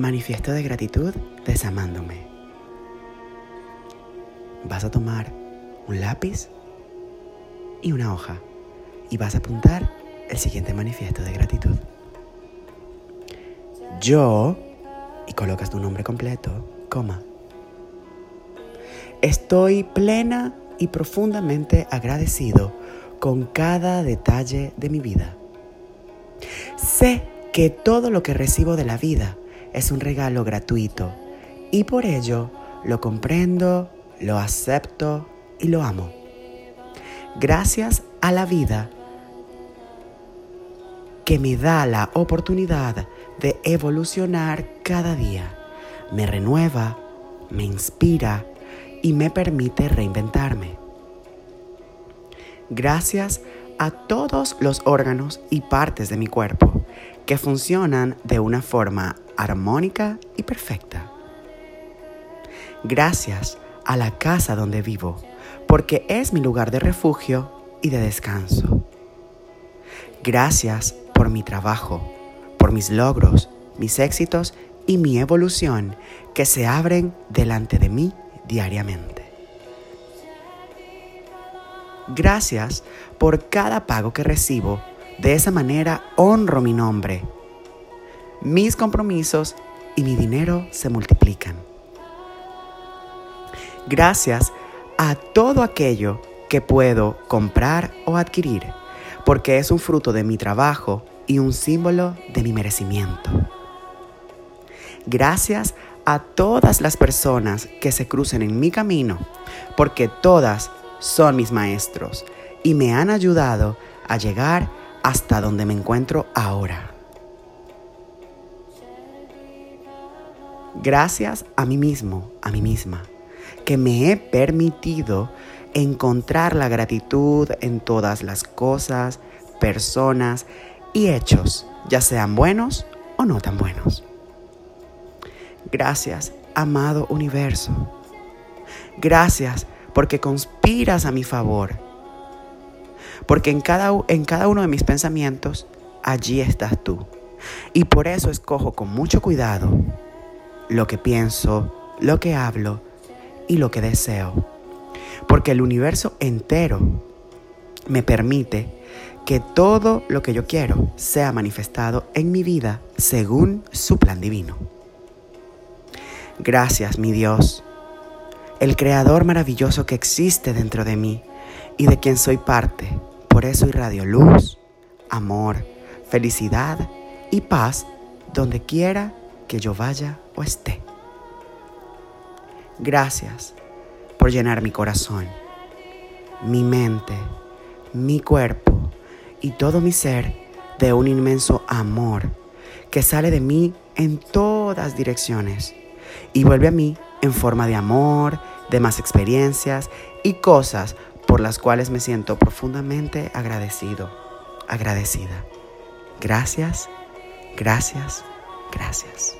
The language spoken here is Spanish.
Manifiesto de gratitud desamándome. Vas a tomar un lápiz y una hoja y vas a apuntar el siguiente manifiesto de gratitud. Yo, y colocas tu nombre completo, coma. Estoy plena y profundamente agradecido con cada detalle de mi vida. Sé que todo lo que recibo de la vida es un regalo gratuito y por ello lo comprendo, lo acepto y lo amo. Gracias a la vida que me da la oportunidad de evolucionar cada día, me renueva, me inspira y me permite reinventarme. Gracias a todos los órganos y partes de mi cuerpo que funcionan de una forma armónica y perfecta. Gracias a la casa donde vivo, porque es mi lugar de refugio y de descanso. Gracias por mi trabajo, por mis logros, mis éxitos y mi evolución que se abren delante de mí diariamente. Gracias por cada pago que recibo. De esa manera honro mi nombre mis compromisos y mi dinero se multiplican. Gracias a todo aquello que puedo comprar o adquirir, porque es un fruto de mi trabajo y un símbolo de mi merecimiento. Gracias a todas las personas que se crucen en mi camino, porque todas son mis maestros y me han ayudado a llegar hasta donde me encuentro ahora. Gracias a mí mismo, a mí misma, que me he permitido encontrar la gratitud en todas las cosas, personas y hechos, ya sean buenos o no tan buenos. Gracias, amado universo. Gracias porque conspiras a mi favor. Porque en cada, en cada uno de mis pensamientos, allí estás tú. Y por eso escojo con mucho cuidado lo que pienso, lo que hablo y lo que deseo. Porque el universo entero me permite que todo lo que yo quiero sea manifestado en mi vida según su plan divino. Gracias, mi Dios, el creador maravilloso que existe dentro de mí y de quien soy parte. Por eso irradio luz, amor, felicidad y paz donde quiera que yo vaya o esté. Gracias por llenar mi corazón, mi mente, mi cuerpo y todo mi ser de un inmenso amor que sale de mí en todas direcciones y vuelve a mí en forma de amor, de más experiencias y cosas por las cuales me siento profundamente agradecido, agradecida. Gracias, gracias, gracias.